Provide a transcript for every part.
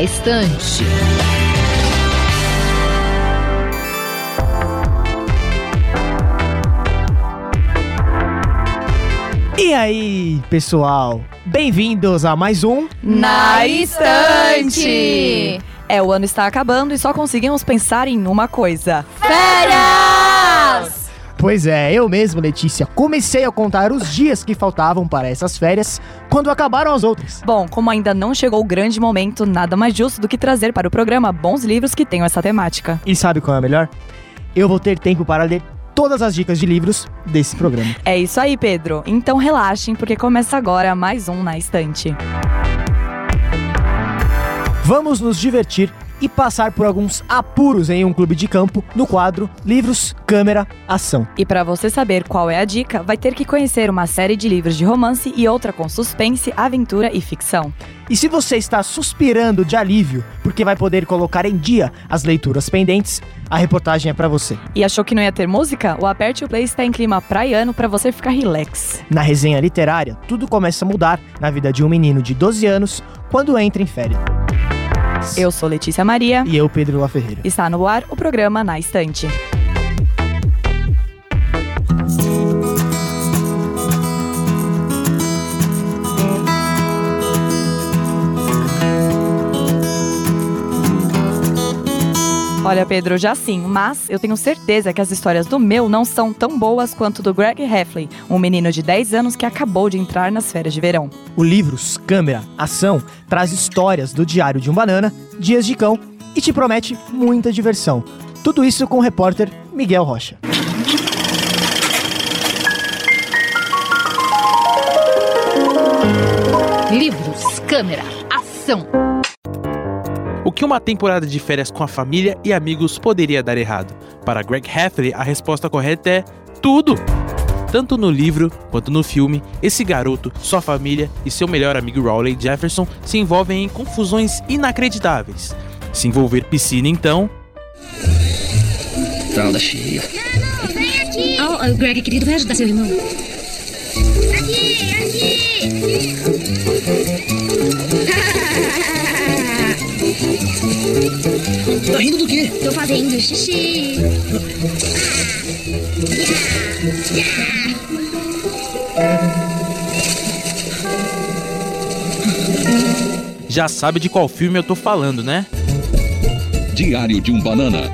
na estante. E aí, pessoal? Bem-vindos a mais um Na Estante! É, o ano está acabando e só conseguimos pensar em uma coisa: Férias! Pois é, eu mesmo, Letícia, comecei a contar os dias que faltavam para essas férias quando acabaram as outras. Bom, como ainda não chegou o grande momento, nada mais justo do que trazer para o programa bons livros que tenham essa temática. E sabe qual é a melhor? Eu vou ter tempo para ler todas as dicas de livros desse programa. É isso aí, Pedro. Então relaxem, porque começa agora mais um Na Estante. Vamos nos divertir e passar por alguns apuros em um clube de campo no quadro Livros, Câmera, Ação. E para você saber qual é a dica, vai ter que conhecer uma série de livros de romance e outra com suspense, aventura e ficção. E se você está suspirando de alívio porque vai poder colocar em dia as leituras pendentes, a reportagem é para você. E achou que não ia ter música? O Aperte o Play está em clima praiano para você ficar relax. Na resenha literária, tudo começa a mudar na vida de um menino de 12 anos quando entra em férias. Eu sou Letícia Maria. E eu, Pedro La Ferreira. Está no ar o programa Na Estante. Olha, Pedro, já sim, mas eu tenho certeza que as histórias do meu não são tão boas quanto do Greg Heffley, um menino de 10 anos que acabou de entrar nas férias de verão. O Livros, Câmera, Ação traz histórias do Diário de um Banana, Dias de Cão e te promete muita diversão. Tudo isso com o repórter Miguel Rocha. Livros, câmera, ação. Que uma temporada de férias com a família e amigos poderia dar errado? Para Greg Heffley, a resposta correta é tudo! Tanto no livro quanto no filme, esse garoto, sua família e seu melhor amigo Rowley Jefferson se envolvem em confusões inacreditáveis. Se envolver piscina, então. Fralda cheia. Oh, oh, Greg, querido, vai ajudar seu irmão. Tá rindo do quê? Tô fazendo xixi. Já sabe de qual filme eu tô falando, né? Diário de um Banana.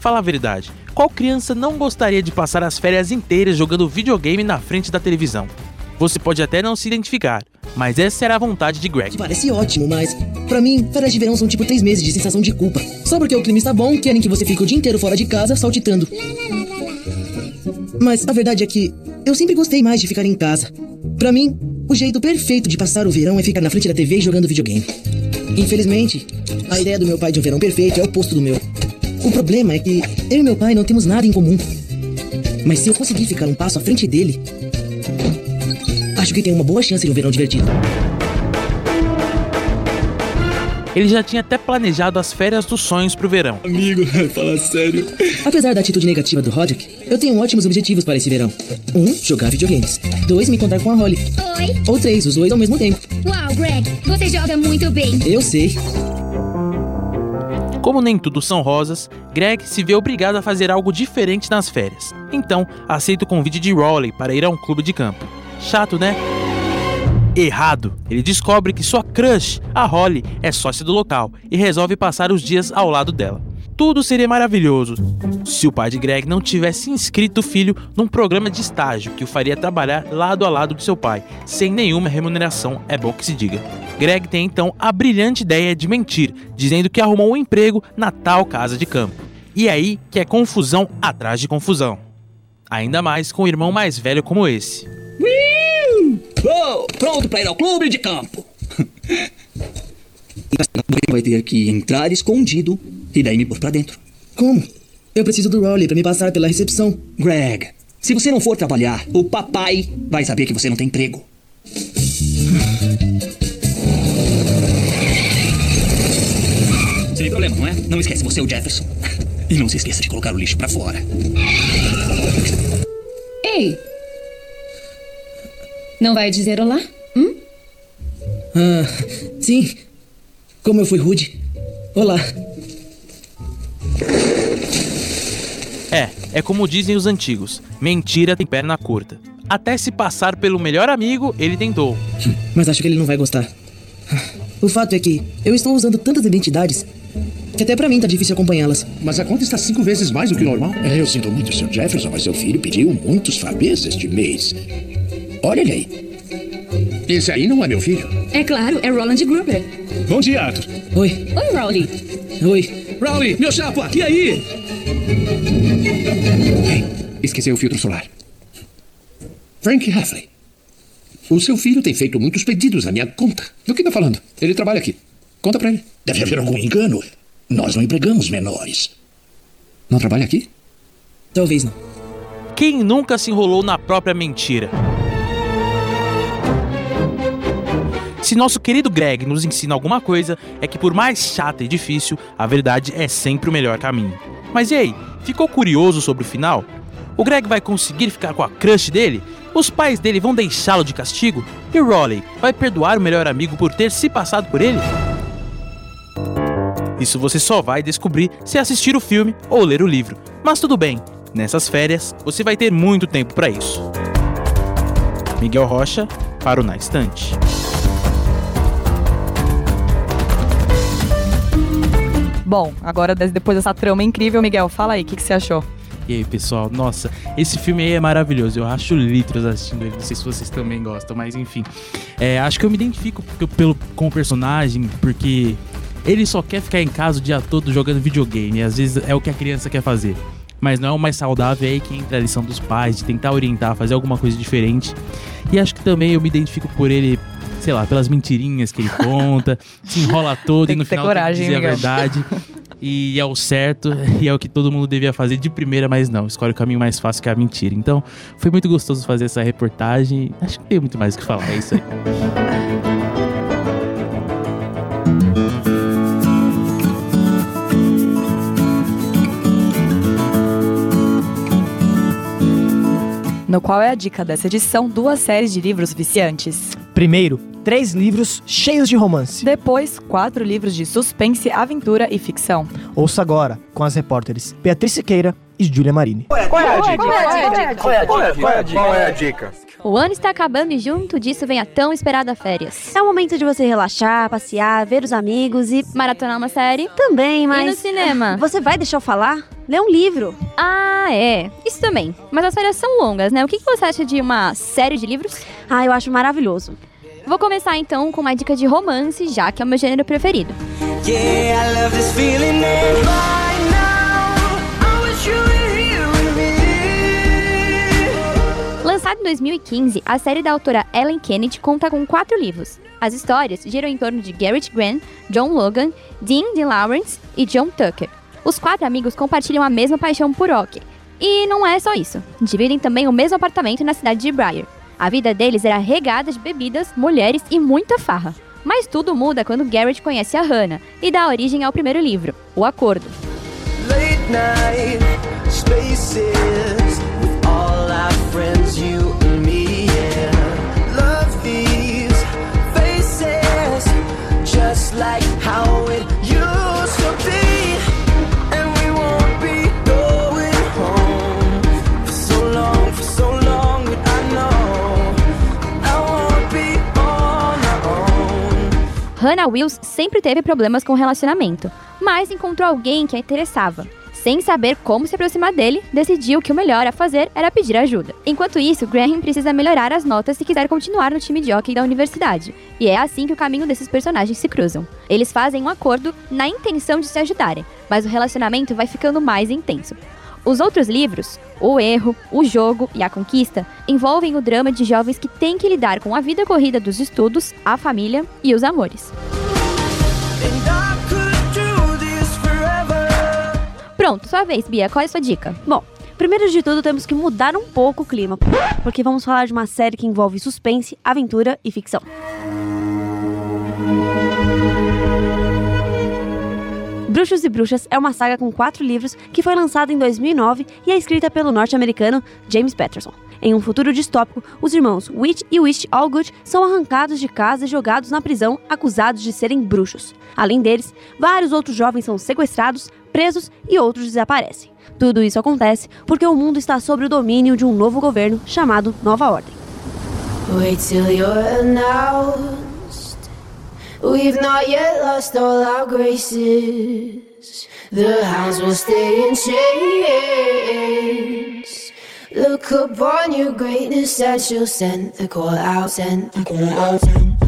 Fala a verdade, qual criança não gostaria de passar as férias inteiras jogando videogame na frente da televisão? Você pode até não se identificar, mas essa era a vontade de Greg. Parece ótimo, mas pra mim, férias de verão são tipo três meses de sensação de culpa. Só porque o clima está bom, querem que você fique o dia inteiro fora de casa, saltitando. Mas a verdade é que eu sempre gostei mais de ficar em casa. Pra mim, o jeito perfeito de passar o verão é ficar na frente da TV jogando videogame. Infelizmente, a ideia do meu pai de um verão perfeito é o oposto do meu. O problema é que eu e meu pai não temos nada em comum. Mas se eu conseguir ficar um passo à frente dele, acho que tem uma boa chance de um verão divertido. Ele já tinha até planejado as férias dos sonhos pro verão. Amigo, fala sério. Apesar da atitude negativa do Roderick, eu tenho ótimos objetivos para esse verão. Um, jogar videogames. Dois, me encontrar com a Holly. Oi. Ou três, os dois ao mesmo tempo. Uau, Greg, você joga muito bem. Eu sei. Como nem tudo são rosas, Greg se vê obrigado a fazer algo diferente nas férias. Então, aceita o convite de Rowley para ir a um clube de campo. Chato, né? Errado! Ele descobre que sua crush, a Holly, é sócia do local e resolve passar os dias ao lado dela. Tudo seria maravilhoso se o pai de Greg não tivesse inscrito o filho num programa de estágio que o faria trabalhar lado a lado de seu pai, sem nenhuma remuneração, é bom que se diga. Greg tem então a brilhante ideia de mentir, dizendo que arrumou um emprego na tal casa de campo. E é aí que é confusão atrás de confusão. Ainda mais com um irmão mais velho como esse. Pronto para ir ao clube de campo. Vai ter que entrar escondido e daí me pôr pra dentro. Como? Eu preciso do Rowley para me passar pela recepção. Greg, se você não for trabalhar, o papai vai saber que você não tem emprego. Sem problema, não é? Não esquece, você é o Jefferson. E não se esqueça de colocar o lixo pra fora. Ei. Não vai dizer olá? Hum? Ah, sim. Como eu fui rude. Olá. É, é como dizem os antigos: mentira tem perna curta. Até se passar pelo melhor amigo, ele tentou. Mas acho que ele não vai gostar. O fato é que eu estou usando tantas identidades que até pra mim tá difícil acompanhá-las. Mas a conta está cinco vezes mais do que o normal. É, eu sinto muito, Sr. Jefferson, mas seu filho pediu muitos fabês este mês. Olha ele aí. Esse aí não é meu filho. É claro, é Roland Gruber. Bom dia, Arthur. Oi, Oi, Rowley. oi. Rowley, meu chapa, e aí? Ei, esqueceu o filtro solar. Frank Heffley. O seu filho tem feito muitos pedidos na minha conta. Do que tá falando? Ele trabalha aqui. Conta pra ele. Deve haver algum engano. Nós não empregamos menores. Não trabalha aqui? Talvez não. Quem nunca se enrolou na própria mentira? Se nosso querido Greg nos ensina alguma coisa, é que por mais chata e difícil, a verdade é sempre o melhor caminho. Mas e aí, ficou curioso sobre o final? O Greg vai conseguir ficar com a crush dele? Os pais dele vão deixá-lo de castigo? E Rolly vai perdoar o melhor amigo por ter se passado por ele? Isso você só vai descobrir se assistir o filme ou ler o livro. Mas tudo bem, nessas férias você vai ter muito tempo para isso. Miguel Rocha para o Na Estante. Bom, agora depois dessa trama incrível, Miguel, fala aí, o que, que você achou? E aí, pessoal? Nossa, esse filme aí é maravilhoso. Eu acho litros assistindo ele. Não sei se vocês também gostam, mas enfim. É, acho que eu me identifico pelo, com o personagem, porque ele só quer ficar em casa o dia todo jogando videogame. Às vezes é o que a criança quer fazer. Mas não é o mais saudável, é aí que entra a lição dos pais, de tentar orientar, fazer alguma coisa diferente. E acho que também eu me identifico por ele, sei lá, pelas mentirinhas que ele conta, se enrola todo Tem e no final coragem, tem que dizer a verdade. E é o certo, e é o que todo mundo devia fazer de primeira, mas não, escolhe o caminho mais fácil que é a mentira. Então, foi muito gostoso fazer essa reportagem. Acho que tem muito mais o que falar, é isso aí. No qual é a dica dessa edição? Duas séries de livros viciantes. Primeiro, três livros cheios de romance. Depois, quatro livros de suspense, aventura e ficção. Ouça agora com as repórteres Beatriz Siqueira e Júlia Marini. O ano está acabando e junto disso vem a tão esperada férias. É o momento de você relaxar, passear, ver os amigos e. Maratonar uma série Também, e no mas. cinema. Você vai deixar eu falar? Lê um livro. Ah, é. Isso também. Mas as férias são longas, né? O que que você acha de uma série de livros? Ah, eu acho maravilhoso. Vou começar então com uma dica de romance, já que é o meu gênero preferido. Lançado em 2015, a série da autora Ellen Kennedy conta com quatro livros. As histórias giram em torno de Garrett Grant, John Logan, Dean D. Lawrence e John Tucker. Os quatro amigos compartilham a mesma paixão por hockey. E não é só isso. Dividem também o mesmo apartamento na cidade de Briar. A vida deles era regada de bebidas, mulheres e muita farra. Mas tudo muda quando Garrett conhece a Hannah e dá origem ao primeiro livro, O Acordo. Night spaces friends, me. Yeah. These faces just like how Hannah Wills sempre teve problemas com o relacionamento, mas encontrou alguém que a interessava. Sem saber como se aproximar dele, decidiu que o melhor a fazer era pedir ajuda. Enquanto isso, Graham precisa melhorar as notas se quiser continuar no time de hockey da universidade. E é assim que o caminho desses personagens se cruzam. Eles fazem um acordo na intenção de se ajudarem, mas o relacionamento vai ficando mais intenso. Os outros livros, O Erro, O Jogo e A Conquista, envolvem o drama de jovens que têm que lidar com a vida corrida dos estudos, a família e os amores. Pronto, sua vez, Bia, qual é a sua dica? Bom, primeiro de tudo temos que mudar um pouco o clima, porque vamos falar de uma série que envolve suspense, aventura e ficção. Bruxos e Bruxas é uma saga com quatro livros que foi lançada em 2009 e é escrita pelo norte-americano James Patterson. Em um futuro distópico, os irmãos Witch e Wish Allgood são arrancados de casa e jogados na prisão, acusados de serem bruxos. Além deles, vários outros jovens são sequestrados, presos e outros desaparecem. Tudo isso acontece porque o mundo está sob o domínio de um novo governo chamado Nova Ordem. Wait till you're announced. We've not yet lost all our graces. The hounds will stay in chains. Look upon your greatness that shall send the call out, send the call out, send the call out,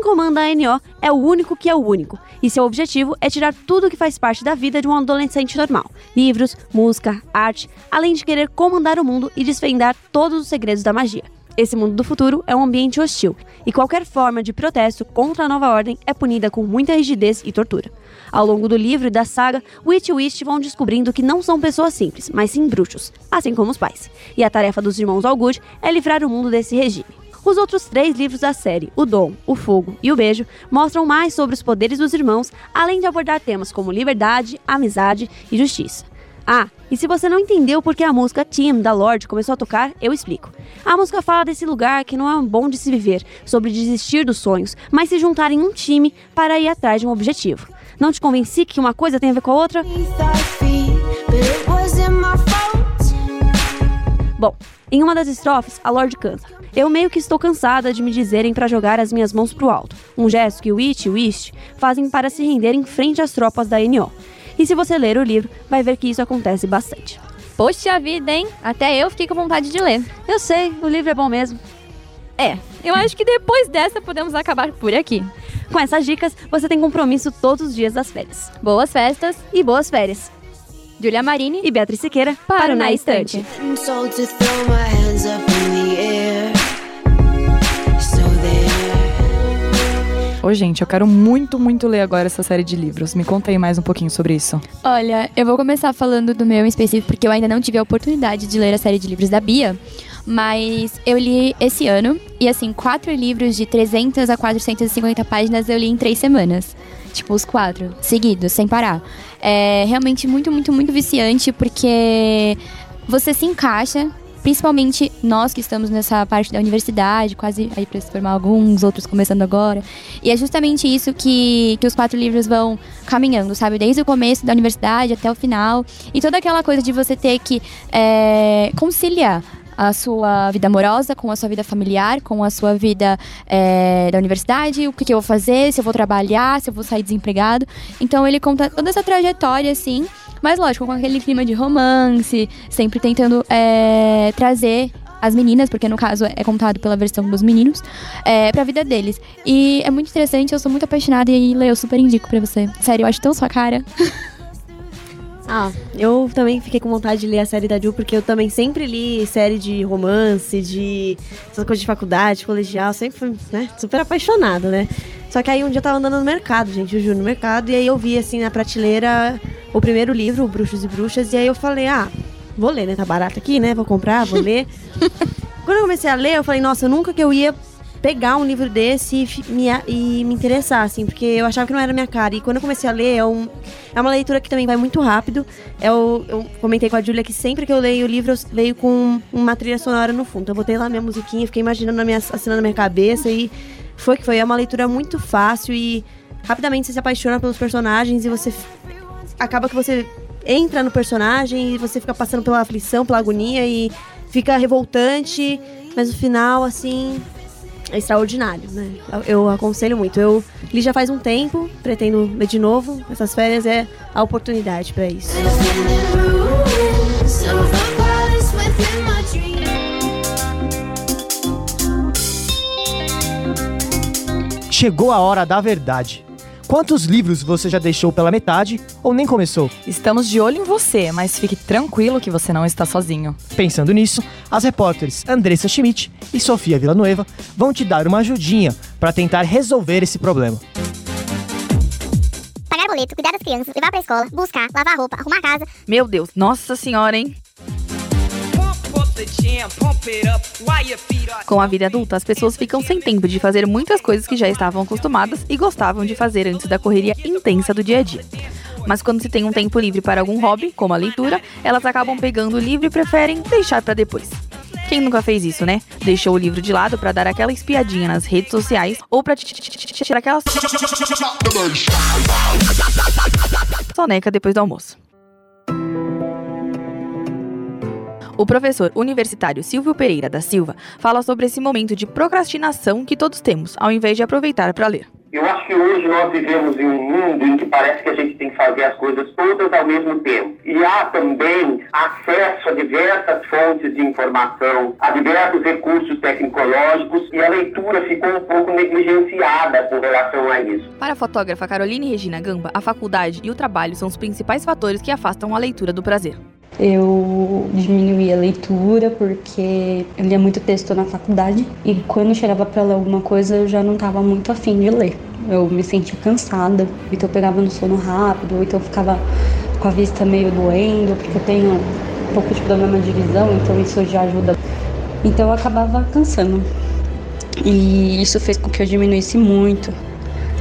Quem comanda a NO é o único que é o único, e seu objetivo é tirar tudo que faz parte da vida de um adolescente normal: livros, música, arte, além de querer comandar o mundo e desvendar todos os segredos da magia. Esse mundo do futuro é um ambiente hostil, e qualquer forma de protesto contra a nova ordem é punida com muita rigidez e tortura. Ao longo do livro e da saga, Witch e Witch vão descobrindo que não são pessoas simples, mas sim bruxos, assim como os pais. E a tarefa dos irmãos Allgood é livrar o mundo desse regime. Os outros três livros da série, O Dom, O Fogo e O Beijo, mostram mais sobre os poderes dos irmãos, além de abordar temas como liberdade, amizade e justiça. Ah, e se você não entendeu por que a música Team da Lorde começou a tocar, eu explico. A música fala desse lugar que não é bom de se viver, sobre desistir dos sonhos, mas se juntar em um time para ir atrás de um objetivo. Não te convenci que uma coisa tem a ver com a outra? Bom, em uma das estrofes, a Lorde canta: Eu meio que estou cansada de me dizerem para jogar as minhas mãos pro alto. Um gesto que o Witch e o Wish fazem para se render em frente às tropas da NO. E se você ler o livro, vai ver que isso acontece bastante. Poxa vida, hein? Até eu fiquei com vontade de ler. Eu sei, o livro é bom mesmo. É, eu acho que depois dessa podemos acabar por aqui. Com essas dicas, você tem compromisso todos os dias das férias. Boas festas e boas férias. Julia Marini e Beatriz Siqueira para o Na Estante. Ô, gente, eu quero muito, muito ler agora essa série de livros. Me conta aí mais um pouquinho sobre isso. Olha, eu vou começar falando do meu em específico, porque eu ainda não tive a oportunidade de ler a série de livros da Bia. Mas eu li esse ano, e assim, quatro livros de 300 a 450 páginas eu li em três semanas. Tipo, os quatro, seguidos, sem parar. É realmente muito, muito, muito viciante, porque você se encaixa, principalmente nós que estamos nessa parte da universidade, quase aí para se formar alguns, outros começando agora. E é justamente isso que, que os quatro livros vão caminhando, sabe? Desde o começo da universidade até o final. E toda aquela coisa de você ter que é, conciliar a sua vida amorosa, com a sua vida familiar, com a sua vida é, da universidade, o que, que eu vou fazer, se eu vou trabalhar, se eu vou sair desempregado. Então ele conta toda essa trajetória, assim, mas lógico, com aquele clima de romance, sempre tentando é, trazer as meninas, porque no caso é contado pela versão dos meninos, é, pra vida deles. E é muito interessante, eu sou muito apaixonada e Lê, eu super indico pra você. Sério, eu acho tão sua cara. Ah, eu também fiquei com vontade de ler a série da Ju, porque eu também sempre li série de romance, de essas coisas de faculdade, colegial, sempre fui, né, super apaixonada, né? Só que aí um dia eu tava andando no mercado, gente, eu juro, no mercado, e aí eu vi, assim, na prateleira o primeiro livro, o Bruxos e Bruxas, e aí eu falei, ah, vou ler, né? Tá barato aqui, né? Vou comprar, vou ler. Quando eu comecei a ler, eu falei, nossa, nunca que eu ia pegar um livro desse e me, e me interessar, assim, porque eu achava que não era minha cara. E quando eu comecei a ler, é, um, é uma leitura que também vai muito rápido. Eu, eu comentei com a Júlia que sempre que eu leio o livro, eu leio com uma trilha sonora no fundo. Eu botei lá minha musiquinha, fiquei imaginando na minha, assinando na minha cabeça e foi que foi. É uma leitura muito fácil e rapidamente você se apaixona pelos personagens e você acaba que você entra no personagem e você fica passando pela aflição, pela agonia e fica revoltante, mas no final, assim, é extraordinário, né? Eu, aconselho muito. Eu li já faz um tempo, pretendo ler de novo. Essas férias é a oportunidade para isso. Chegou a hora da verdade. Quantos livros você já deixou pela metade ou nem começou? Estamos de olho em você, mas fique tranquilo que você não está sozinho. Pensando nisso, as repórteres Andressa Schmidt e Sofia Villanueva vão te dar uma ajudinha para tentar resolver esse problema. Pagar boleto, cuidar das crianças, levar pra escola, buscar, lavar roupa, arrumar a casa. Meu Deus, nossa senhora, hein? Com a vida adulta, as pessoas ficam sem tempo de fazer muitas coisas que já estavam acostumadas e gostavam de fazer antes da correria intensa do dia a dia. Mas quando se tem um tempo livre para algum hobby, como a leitura, elas acabam pegando o livro e preferem deixar para depois. Quem nunca fez isso, né? Deixou o livro de lado para dar aquela espiadinha nas redes sociais ou para tirar aquela soneca depois do almoço. O professor universitário Silvio Pereira da Silva fala sobre esse momento de procrastinação que todos temos, ao invés de aproveitar para ler. Eu acho que hoje nós vivemos em um mundo em que parece que a gente tem que fazer as coisas todas ao mesmo tempo. E há também acesso a diversas fontes de informação, a diversos recursos tecnológicos e a leitura ficou um pouco negligenciada com relação a isso. Para a fotógrafa Caroline Regina Gamba, a faculdade e o trabalho são os principais fatores que afastam a leitura do prazer. Eu diminuí a leitura porque eu lia muito texto na faculdade e quando chegava para ler alguma coisa eu já não estava muito afim de ler. Eu me sentia cansada, então eu pegava no sono rápido, ou então eu ficava com a vista meio doendo, porque eu tenho um pouco de problema de visão, então isso já ajuda. Então eu acabava cansando. E isso fez com que eu diminuísse muito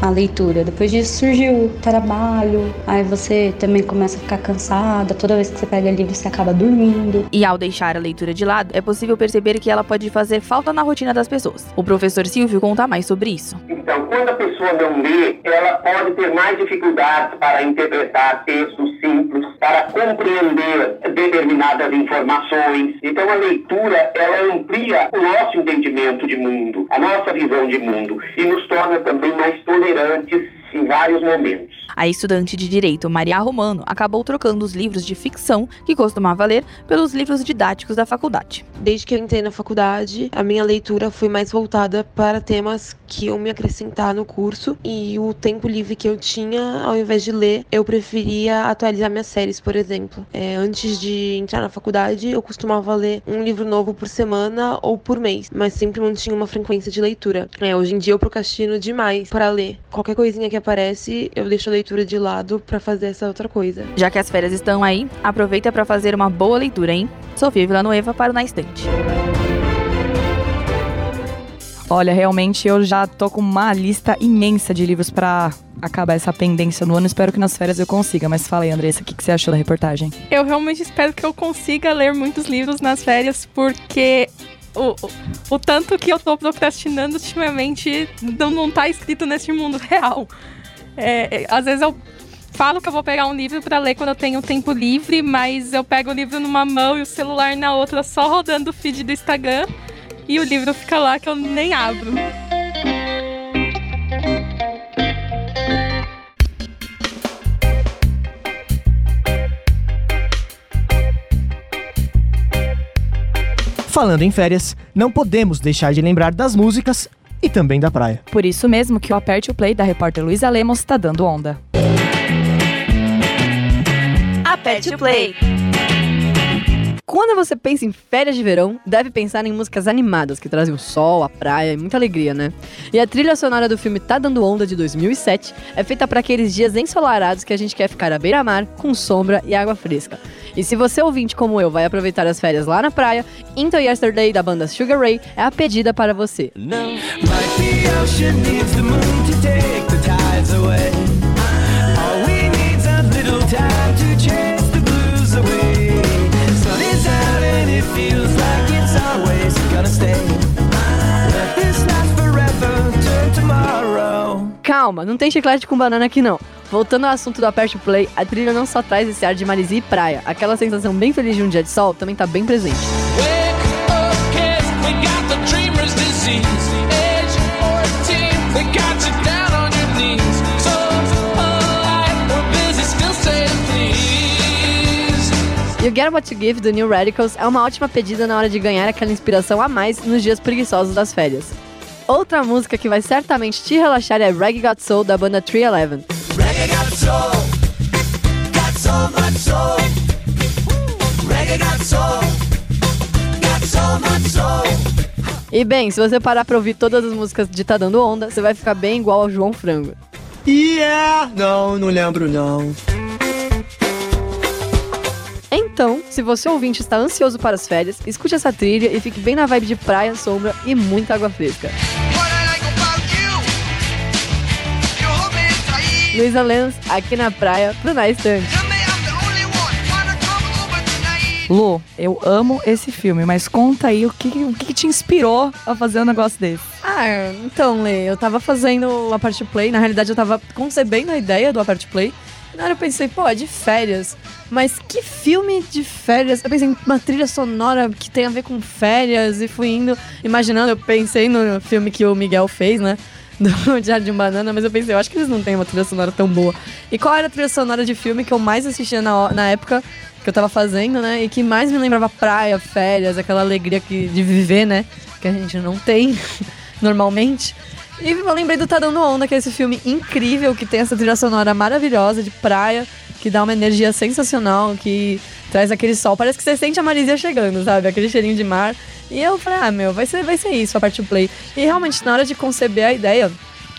a leitura. Depois disso surgiu o trabalho, aí você também começa a ficar cansada, toda vez que você pega livro você acaba dormindo. E ao deixar a leitura de lado, é possível perceber que ela pode fazer falta na rotina das pessoas. O professor Silvio conta mais sobre isso. Então, quando a pessoa não lê, ela pode ter mais dificuldades para interpretar textos simples, para compreender determinadas informações. Então, a leitura, ela amplia o nosso entendimento de mundo, a nossa visão de mundo e nos torna também mais tolerantes Bandeirantes em vários momentos. A estudante de direito Maria Romano acabou trocando os livros de ficção que costumava ler pelos livros didáticos da faculdade. Desde que eu entrei na faculdade, a minha leitura foi mais voltada para temas que iam me acrescentar no curso e o tempo livre que eu tinha, ao invés de ler, eu preferia atualizar minhas séries, por exemplo. É, antes de entrar na faculdade, eu costumava ler um livro novo por semana ou por mês, mas sempre mantinha uma frequência de leitura. É, hoje em dia eu procrastino demais para ler. Qualquer coisinha que aparece, eu deixo a leitura de lado para fazer essa outra coisa. Já que as férias estão aí, aproveita para fazer uma boa leitura, hein? Sofia Villanueva para o Na Estante. Olha, realmente eu já tô com uma lista imensa de livros para acabar essa pendência no ano. Espero que nas férias eu consiga. Mas fala aí, Andressa, o que, que você achou da reportagem? Eu realmente espero que eu consiga ler muitos livros nas férias, porque o, o, tanto que eu tô procrastinando ultimamente não, não tá escrito nesse mundo real. É, às vezes eu falo que eu vou pegar um livro para ler quando eu tenho tempo livre, mas eu pego o livro numa mão e o celular na outra, só rodando o feed do Instagram, e o livro fica lá que eu nem abro. Falando em férias, não podemos deixar de lembrar das músicas e também da praia. Por isso mesmo que o Aperte o Play da repórter Luísa Lemos está dando onda. Aperte o Play. Quando você pensa em férias de verão, deve pensar em músicas animadas que trazem o sol, a praia e muita alegria, né? E a trilha sonora do filme Tá Dando Onda de 2007 é feita para aqueles dias ensolarados que a gente quer ficar à beira-mar, com sombra e água fresca. E se você ouvinte como eu vai aproveitar as férias lá na praia, Into Yesterday da banda Sugar Ray é a pedida para você. Calma, não tem chiclete com banana aqui não. Voltando ao assunto do Aperte Play, a trilha não só traz esse ar de marisia e praia, aquela sensação bem feliz de um dia de sol também tá bem presente. You Get What You Give do New Radicals é uma ótima pedida na hora de ganhar aquela inspiração a mais nos dias preguiçosos das férias. Outra música que vai certamente te relaxar é Reggae Got Soul da banda 311. Reggae got soul, got so much soul. Reggae got soul, got so much soul. E bem, se você parar pra ouvir todas as músicas de Tá Dando Onda, você vai ficar bem igual ao João Frango. Yeah! Não, não lembro não. Então, se você ouvinte está ansioso para as férias, escute essa trilha e fique bem na vibe de praia, sombra e muita água fresca. Luísa Lens, aqui na praia, pro Na Estante. Lu, eu amo esse filme, mas conta aí o que, o que te inspirou a fazer um negócio desse. Ah, então, Lê, eu tava fazendo o Apart Play, na realidade eu tava concebendo a ideia do Apart Play, na hora eu pensei, pô, é de férias, mas que filme de férias? Eu pensei em uma trilha sonora que tem a ver com férias, e fui indo, imaginando, eu pensei no filme que o Miguel fez, né? Do Diário de um Banana, mas eu pensei, eu acho que eles não têm uma trilha sonora tão boa. E qual era a trilha sonora de filme que eu mais assistia na, na época que eu tava fazendo, né? E que mais me lembrava praia, férias, aquela alegria que, de viver, né? Que a gente não tem normalmente. E eu lembrei do Tá Dando Onda, que é esse filme incrível, que tem essa trilha sonora maravilhosa de praia, que dá uma energia sensacional, que traz aquele sol. Parece que você sente a Marisia chegando, sabe? Aquele cheirinho de mar. E eu falei, ah, meu, vai ser, vai ser isso a parte do play. E realmente, na hora de conceber a ideia,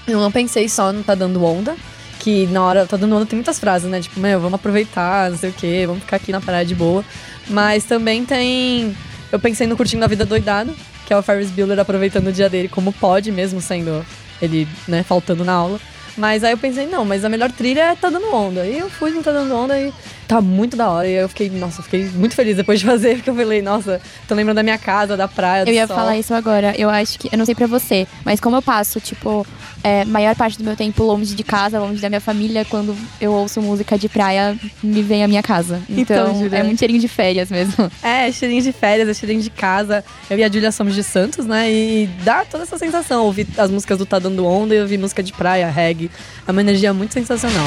eu não pensei só no Tá Dando Onda, que na hora, Tá Dando Onda tem muitas frases, né? Tipo, meu, vamos aproveitar, não sei o quê, vamos ficar aqui na praia de boa. Mas também tem. Eu pensei no Curtindo a Vida Doidado, que é o Ferris Bueller aproveitando o dia dele como pode, mesmo sendo ele, né, faltando na aula. Mas aí eu pensei, não, mas a melhor trilha é Tá Dando Onda. E eu fui no Tá Dando Onda e tá muito da hora. E eu fiquei, nossa, fiquei muito feliz depois de fazer, porque eu falei, nossa, tô lembrando da minha casa, da praia, do Eu ia sol. falar isso agora. Eu acho que. Eu não sei pra você, mas como eu passo, tipo, é, maior parte do meu tempo longe de casa, longe da minha família, quando eu ouço música de praia, me vem a minha casa. Então, Então, é muito cheirinho de férias mesmo. É, cheirinho de férias, é cheirinho de casa. Eu e a Julia somos de Santos, né? E dá toda essa sensação. Ouvir as músicas do Tá Dando Onda e ouvir música de praia, reggae. É uma energia muito sensacional.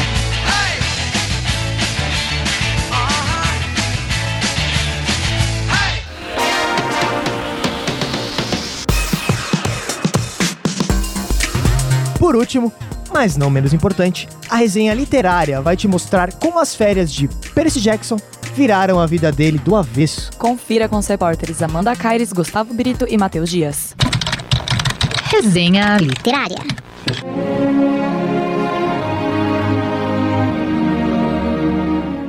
Por último, mas não menos importante, a resenha literária vai te mostrar como as férias de Percy Jackson viraram a vida dele do avesso. Confira com os repórteres Amanda Caires, Gustavo Brito e Matheus Dias. Resenha literária.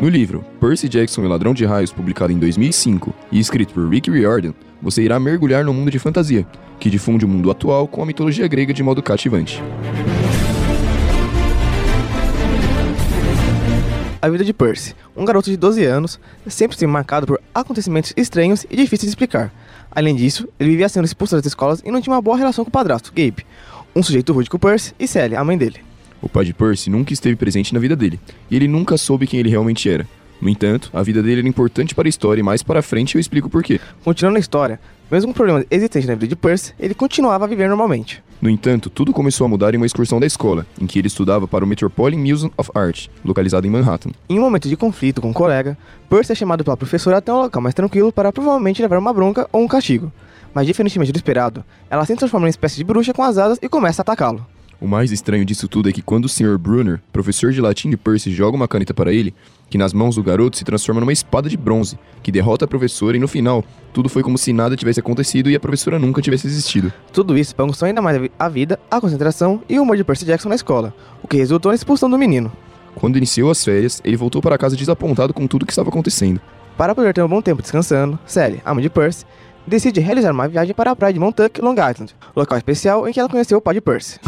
No livro Percy Jackson e o Ladrão de Raios, publicado em 2005 e escrito por Rick Riordan, você irá mergulhar no mundo de fantasia, que difunde o mundo atual com a mitologia grega de modo cativante. A vida de Percy, um garoto de 12 anos, sempre se marcado por acontecimentos estranhos e difíceis de explicar. Além disso, ele vivia sendo expulso das escolas e não tinha uma boa relação com o padrasto, Gabe, um sujeito rude com Percy, e Sally, a mãe dele. O pai de Percy nunca esteve presente na vida dele, e ele nunca soube quem ele realmente era. No entanto, a vida dele era importante para a história e mais para frente eu explico por quê. Continuando a história, mesmo com problemas existentes na vida de Percy, ele continuava a viver normalmente. No entanto, tudo começou a mudar em uma excursão da escola, em que ele estudava para o Metropolitan Museum of Art, localizado em Manhattan. Em um momento de conflito com um colega, Percy é chamado pela professora até um local mais tranquilo para provavelmente levar uma bronca ou um castigo. Mas diferentemente do esperado, ela se transforma em uma espécie de bruxa com as asas e começa a atacá-lo. O mais estranho disso tudo é que quando o Sr. Brunner, professor de latim de Percy, joga uma caneta para ele, que nas mãos do garoto se transforma numa espada de bronze, que derrota a professora e no final, tudo foi como se nada tivesse acontecido e a professora nunca tivesse existido. Tudo isso bagunçou ainda mais a vida, a concentração e o humor de Percy Jackson na escola, o que resultou na expulsão do menino. Quando iniciou as férias, ele voltou para casa desapontado com tudo que estava acontecendo. Para poder ter um bom tempo descansando, Sally, a mãe de Percy, decide realizar uma viagem para a praia de Montauk, Long Island, local especial em que ela conheceu o pai de Percy.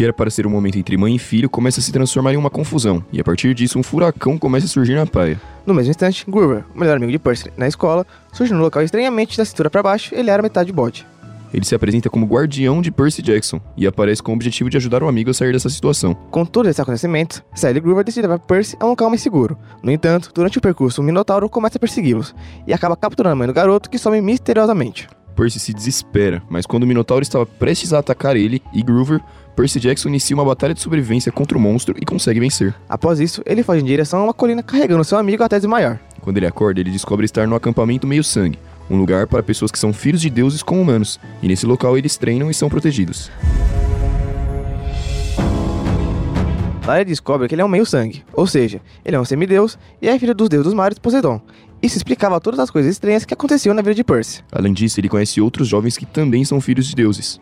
Que era para ser um momento entre mãe e filho começa a se transformar em uma confusão, e a partir disso um furacão começa a surgir na praia. No mesmo instante, Groover, o melhor amigo de Percy na escola, surge no local estranhamente da cintura para baixo, ele era metade bode. Ele se apresenta como guardião de Percy Jackson e aparece com o objetivo de ajudar o amigo a sair dessa situação. Com todos esses acontecimentos, Sally e Groover decidem levar Percy a um local mais seguro. No entanto, durante o percurso, o Minotauro começa a persegui-los e acaba capturando a mãe do garoto, que some misteriosamente. Percy se desespera, mas quando o Minotauro estava prestes a atacar ele e Groover, Percy Jackson inicia uma batalha de sobrevivência contra o monstro e consegue vencer. Após isso, ele foge em direção a uma colina carregando seu amigo até desmaiar. Quando ele acorda, ele descobre estar no acampamento meio-sangue, um lugar para pessoas que são filhos de deuses com humanos, e nesse local eles treinam e são protegidos. Lá ele descobre que ele é um meio-sangue, ou seja, ele é um semideus e é filho dos deuses dos mares Poseidon. Isso explicava todas as coisas estranhas que aconteciam na vida de Percy. Além disso, ele conhece outros jovens que também são filhos de deuses.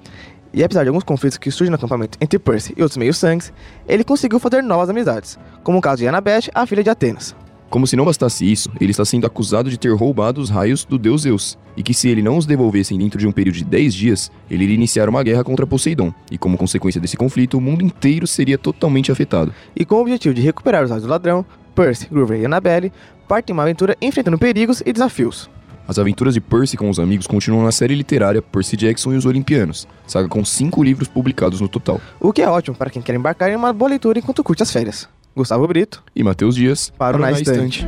E apesar de alguns conflitos que surgem no acampamento entre Percy e outros meios-sangues, ele conseguiu fazer novas amizades, como o caso de Annabeth, a filha de Atenas. Como se não bastasse isso, ele está sendo acusado de ter roubado os raios do deus Zeus, e que se ele não os devolvessem dentro de um período de 10 dias, ele iria iniciar uma guerra contra Poseidon, e como consequência desse conflito, o mundo inteiro seria totalmente afetado. E com o objetivo de recuperar os raios do ladrão, Percy, Groover e Annabelle partem uma aventura enfrentando perigos e desafios. As aventuras de Percy com os amigos continuam na série literária Percy Jackson e os Olimpianos, saga com cinco livros publicados no total. O que é ótimo para quem quer embarcar em uma boa leitura enquanto curte as férias. Gustavo Brito e Matheus Dias para o Na Estante.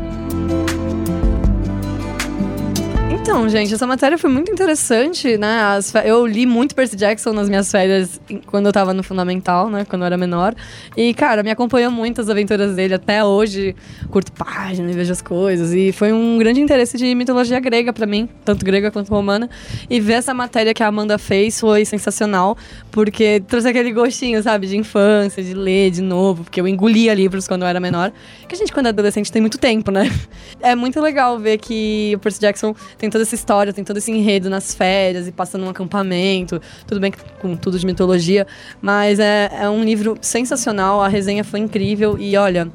Então, gente, essa matéria foi muito interessante, né? As eu li muito Percy Jackson nas minhas férias quando eu tava no fundamental, né? Quando eu era menor. E, cara, me acompanhou muito as aventuras dele até hoje. Curto página e vejo as coisas. E foi um grande interesse de mitologia grega pra mim, tanto grega quanto romana. E ver essa matéria que a Amanda fez foi sensacional, porque trouxe aquele gostinho, sabe, de infância, de ler de novo, porque eu engolia livros quando eu era menor. Que a gente, quando é adolescente, tem muito tempo, né? É muito legal ver que o Percy Jackson tem toda essa história, tem todo esse enredo nas férias e passando num acampamento. Tudo bem com tudo de mitologia, mas é, é um livro sensacional, a resenha foi incrível e olha.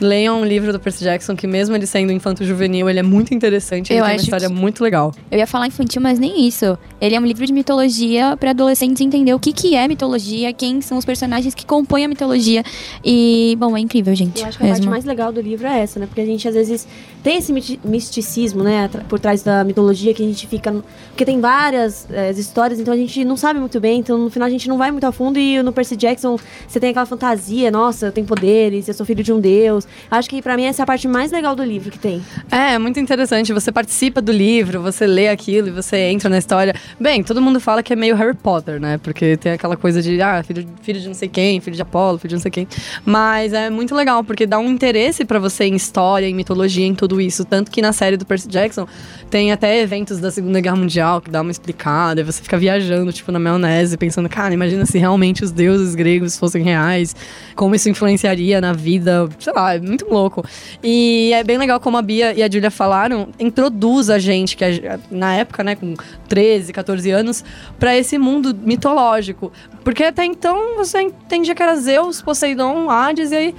Leiam um livro do Percy Jackson, que mesmo ele sendo infanto-juvenil, ele é muito interessante, ele Eu tem uma história que- muito legal. Eu ia falar infantil, mas nem isso. Ele é um livro de mitologia para adolescentes entender o que, que é mitologia, quem são os personagens que compõem a mitologia. E, bom, é incrível, gente. Eu acho que a parte mais legal do livro é essa, né? Porque a gente às vezes tem esse misticismo, né? Por trás da mitologia que a gente fica. Porque tem várias eh, histórias, então a gente não sabe muito bem. Então no final a gente não vai muito a fundo. E no Percy Jackson você tem aquela fantasia: nossa, eu tenho poderes, eu sou filho de um deus. Acho que pra mim essa é a parte mais legal do livro que tem. É, é muito interessante. Você participa do livro, você lê aquilo e você entra na história. Bem, todo mundo fala que é meio Harry Potter, né? Porque tem aquela coisa de, ah, filho, filho de não sei quem, filho de Apolo, filho de não sei quem. Mas é muito legal, porque dá um interesse pra você em história, em mitologia, em tudo isso. Tanto que na série do Percy Jackson tem até eventos da Segunda Guerra Mundial que dá uma explicada. E você fica viajando, tipo, na maionese, pensando, cara, imagina se realmente os deuses gregos fossem reais, como isso influenciaria na vida, sei lá, é muito louco. E é bem legal como a Bia e a Julia falaram, introduz a gente, que é- na época, né, com 13, 14 anos, pra esse mundo mitológico. Porque até então você entendia que era Zeus, Poseidon, Hades, e aí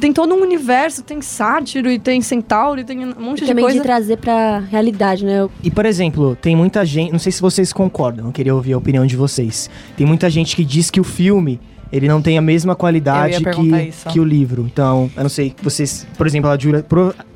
tem todo um universo, tem sátiro e tem centauro e tem um monte E de também coisa. de trazer pra realidade, né? Eu- E, por exemplo, tem muita gente. Não sei se vocês concordam, eu queria ouvir a opinião de vocês. Tem muita gente que diz que o filme. Ele não tem a mesma qualidade que, isso. que o livro. Então, eu não sei, vocês, por exemplo, a Julia.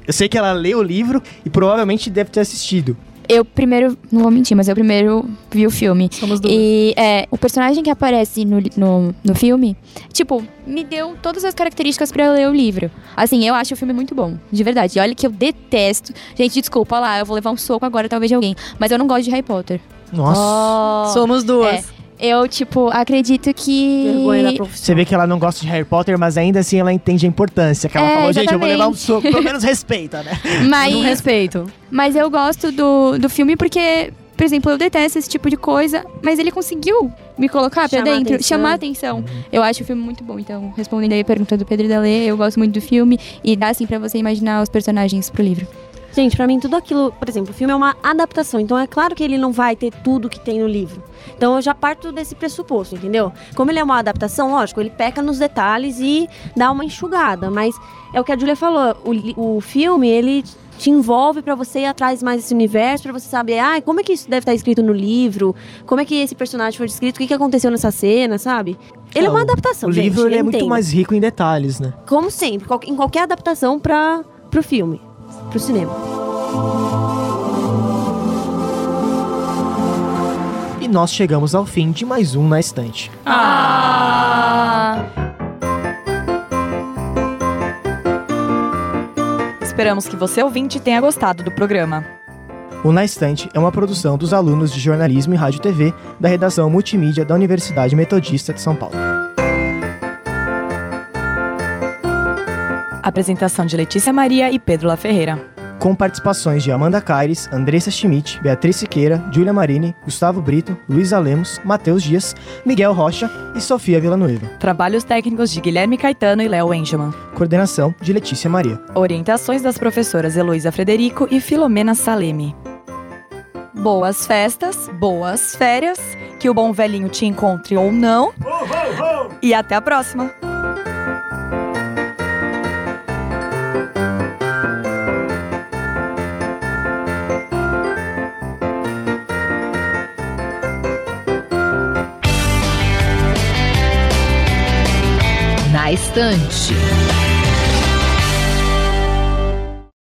eu sei que ela leu o livro e provavelmente deve ter assistido. Eu primeiro, não vou mentir, mas eu primeiro vi o filme. Somos duas. E é, o personagem que aparece no, no, no filme, tipo, me deu todas as características pra eu ler o livro. Assim, eu acho o filme muito bom, de verdade. E olha que eu detesto. Gente, desculpa lá, eu vou levar um soco agora, talvez de alguém. Mas eu não gosto de Harry Potter. Nossa. Somos duas. É, eu, tipo, acredito que. Vergonha da profissão. Você vê que ela não gosta de Harry Potter, mas ainda assim ela entende a importância. Que ela É, falou, gente, eu vou levar um soco. Pelo menos respeita, né? Mas, Não respeito. mas eu gosto do, do filme porque, por exemplo, eu detesto esse tipo de coisa, mas ele conseguiu me colocar pra Chamar a dentro, atenção. chamar a atenção. Eu acho o filme muito bom. Então, respondendo aí a pergunta do Pedro e da Lê, eu gosto muito do filme e dá assim pra você imaginar os personagens pro livro. Gente, pra mim tudo aquilo, por exemplo, o filme é uma adaptação, então é claro que ele não vai ter tudo que tem no livro. Então eu já parto desse pressuposto, entendeu? Como ele é uma adaptação, lógico, ele peca nos detalhes e dá uma enxugada, mas é o que a Julia falou, o, o filme, ele te envolve pra você ir atrás mais desse universo, pra você saber, ah, como é que isso deve estar escrito no livro, como é que esse personagem foi descrito, o que, que aconteceu nessa cena, sabe? Ele é, uma adaptação, O gente, livro é muito entenda. mais rico em detalhes, né? Como sempre, em qualquer adaptação para pro filme, pro cinema. E nós chegamos ao fim de mais um na estante. Esperamos que você ouvinte tenha gostado do programa. O Na Estante é uma produção dos alunos de jornalismo e rádio e TV da redação multimídia da Universidade Metodista de São Paulo. Apresentação de Letícia Maria e Pedro La Ferreira. Com participações de Amanda Caires, Andressa Schmidt, Beatriz Siqueira, Júlia Marini, Gustavo Brito, Luísa Lemos, Matheus Dias, Miguel Rocha e Sofia Villanueva. Trabalhos técnicos de Guilherme Caetano e Léo Engelman. Coordenação de Letícia Maria. Orientações das professoras Heloísa Frederico e Filomena Salemi. boas festas, boas férias, que o bom velhinho te encontre ou não. E até a próxima. Estante.